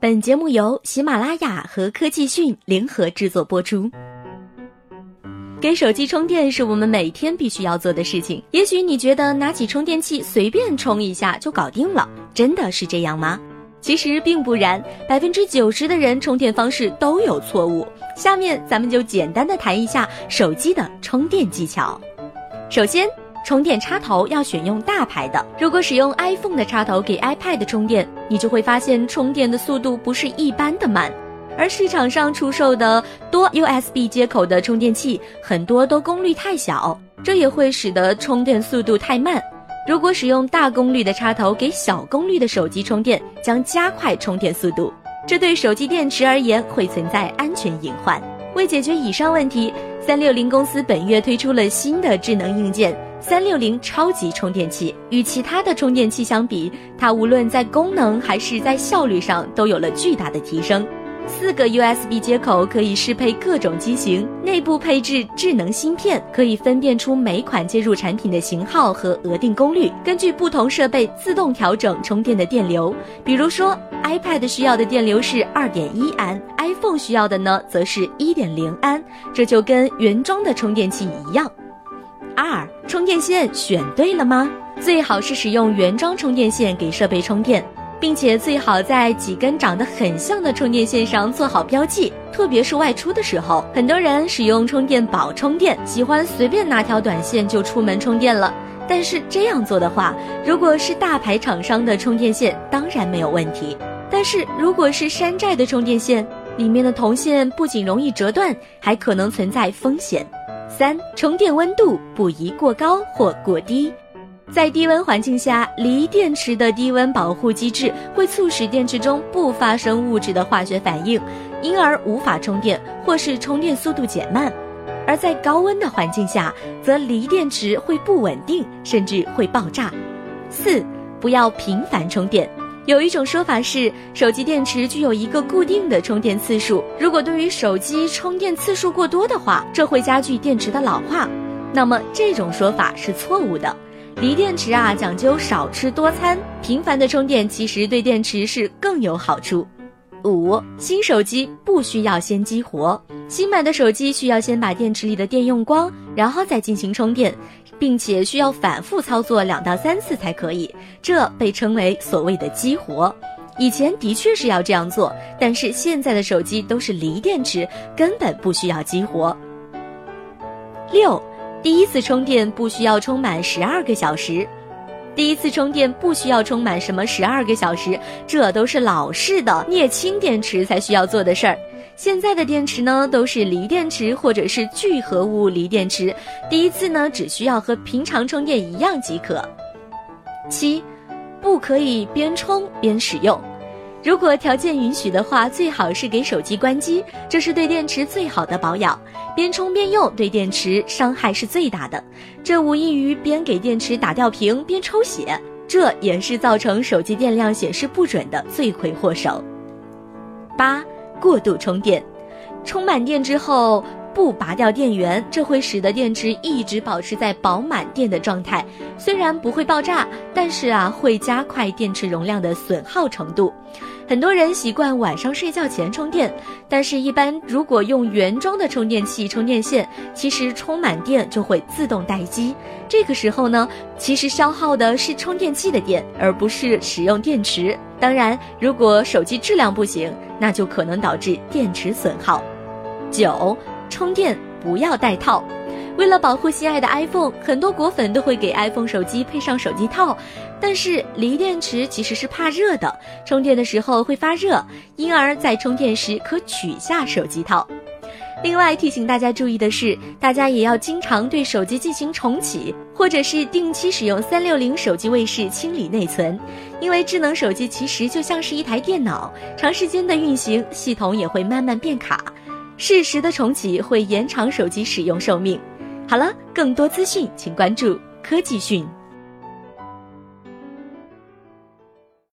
本节目由喜马拉雅和科技讯联合制作播出。给手机充电是我们每天必须要做的事情。也许你觉得拿起充电器随便充一下就搞定了，真的是这样吗？其实并不然，百分之九十的人充电方式都有错误。下面咱们就简单的谈一下手机的充电技巧。首先，充电插头要选用大牌的。如果使用 iPhone 的插头给 iPad 充电，你就会发现充电的速度不是一般的慢。而市场上出售的多 USB 接口的充电器，很多都功率太小，这也会使得充电速度太慢。如果使用大功率的插头给小功率的手机充电，将加快充电速度，这对手机电池而言会存在安全隐患。为解决以上问题，三六零公司本月推出了新的智能硬件。三六零超级充电器与其他的充电器相比，它无论在功能还是在效率上都有了巨大的提升。四个 USB 接口可以适配各种机型，内部配置智能芯片，可以分辨出每款接入产品的型号和额定功率，根据不同设备自动调整充电的电流。比如说，iPad 需要的电流是二点一安，iPhone 需要的呢，则是一点零安，这就跟原装的充电器一样。二充电线选对了吗？最好是使用原装充电线给设备充电，并且最好在几根长得很像的充电线上做好标记。特别是外出的时候，很多人使用充电宝充电，喜欢随便拿条短线就出门充电了。但是这样做的话，如果是大牌厂商的充电线，当然没有问题。但是如果是山寨的充电线，里面的铜线不仅容易折断，还可能存在风险。三、充电温度不宜过高或过低，在低温环境下，锂电池的低温保护机制会促使电池中不发生物质的化学反应，因而无法充电或是充电速度减慢；而在高温的环境下，则锂电池会不稳定，甚至会爆炸。四、不要频繁充电。有一种说法是，手机电池具有一个固定的充电次数。如果对于手机充电次数过多的话，这会加剧电池的老化。那么这种说法是错误的。锂电池啊，讲究少吃多餐，频繁的充电其实对电池是更有好处。五，新手机不需要先激活，新买的手机需要先把电池里的电用光，然后再进行充电。并且需要反复操作两到三次才可以，这被称为所谓的激活。以前的确是要这样做，但是现在的手机都是锂电池，根本不需要激活。六，第一次充电不需要充满十二个小时。第一次充电不需要充满什么十二个小时，这都是老式的镍氢电池才需要做的事儿。现在的电池呢，都是锂电池或者是聚合物锂电池，第一次呢只需要和平常充电一样即可。七，不可以边充边使用，如果条件允许的话，最好是给手机关机，这是对电池最好的保养。边充边用对电池伤害是最大的，这无异于边给电池打吊瓶边抽血，这也是造成手机电量显示不准的罪魁祸首。八。过度充电，充满电之后不拔掉电源，这会使得电池一直保持在饱满电的状态。虽然不会爆炸，但是啊，会加快电池容量的损耗程度。很多人习惯晚上睡觉前充电，但是，一般如果用原装的充电器充电线，其实充满电就会自动待机。这个时候呢，其实消耗的是充电器的电，而不是使用电池。当然，如果手机质量不行，那就可能导致电池损耗。九，充电不要带套。为了保护心爱的 iPhone，很多果粉都会给 iPhone 手机配上手机套。但是锂电池其实是怕热的，充电的时候会发热，因而，在充电时可取下手机套。另外提醒大家注意的是，大家也要经常对手机进行重启，或者是定期使用三六零手机卫士清理内存，因为智能手机其实就像是一台电脑，长时间的运行，系统也会慢慢变卡。适时的重启会延长手机使用寿命。好了，更多资讯请关注科技讯。